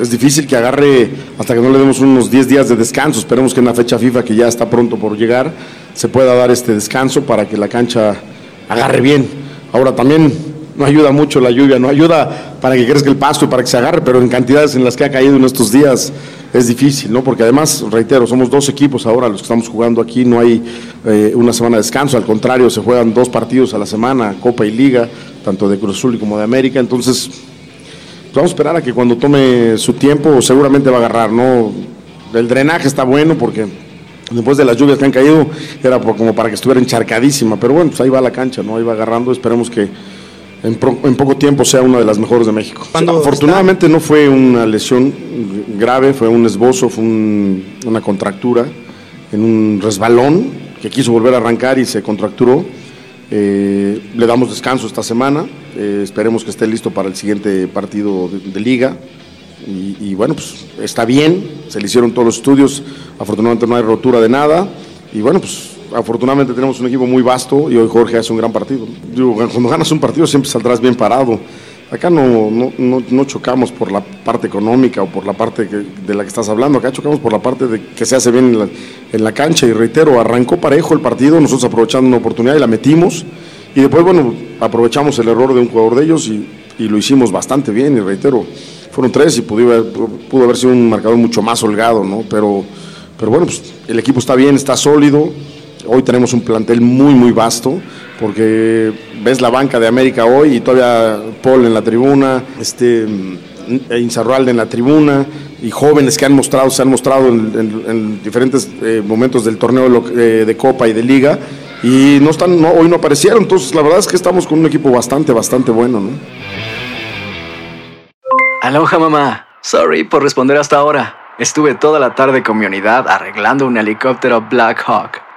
Es difícil que agarre hasta que no le demos unos 10 días de descanso. Esperemos que en la fecha FIFA, que ya está pronto por llegar, se pueda dar este descanso para que la cancha agarre bien. Ahora también no ayuda mucho la lluvia, no ayuda para que crezca el pasto y para que se agarre, pero en cantidades en las que ha caído en estos días es difícil, ¿no? Porque además, reitero, somos dos equipos ahora los que estamos jugando aquí, no hay eh, una semana de descanso, al contrario, se juegan dos partidos a la semana, Copa y Liga, tanto de Cruz Azul como de América, entonces vamos a esperar a que cuando tome su tiempo seguramente va a agarrar, ¿no? El drenaje está bueno porque después de las lluvias que han caído era como para que estuviera encharcadísima, pero bueno, pues ahí va la cancha, ¿no? Ahí va agarrando, esperemos que en, pro- en poco tiempo sea una de las mejores de México. Afortunadamente no fue una lesión grave, fue un esbozo, fue un- una contractura en un resbalón que quiso volver a arrancar y se contracturó. Eh, le damos descanso esta semana. eh, esperemos que esté listo para el siguiente partido de, liga. Y, y bueno, pues está bien. Se le hicieron todos los estudios. Afortunadamente no hay rotura de nada. Y bueno, pues afortunadamente tenemos un equipo muy vasto y hoy Jorge hace un gran partido. Digo, cuando ganas un partido siempre saldrás bien parado. Acá no, no, no, chocamos por la parte económica o por la parte de la que estás hablando, acá chocamos por la parte de que se hace bien en la, en la cancha. Y reitero, arrancó parejo el partido, nosotros aprovechando una oportunidad y la metimos. Y después, bueno, aprovechamos el error de un jugador de ellos y, y lo hicimos bastante bien. Y reitero, fueron tres y pudo haber, pudo haber sido un marcador mucho más holgado, ¿no? Pero, pero bueno, pues el equipo está bien, está sólido, Hoy tenemos un plantel muy, muy vasto, porque ves la banca de América hoy y todavía Paul en la tribuna, este mm, Inzarralde en la tribuna, y jóvenes que han mostrado, se han mostrado en, en- en diferentes eh, momentos del torneo eh, de Copa y de Liga, y no están, no, hoy no aparecieron, entonces la verdad es que estamos con un equipo bastante, bastante bueno, ¿no? Aloha mamá. Sorry por responder hasta ahora. Estuve toda la tarde con mi unidad arreglando un helicóptero Black Hawk.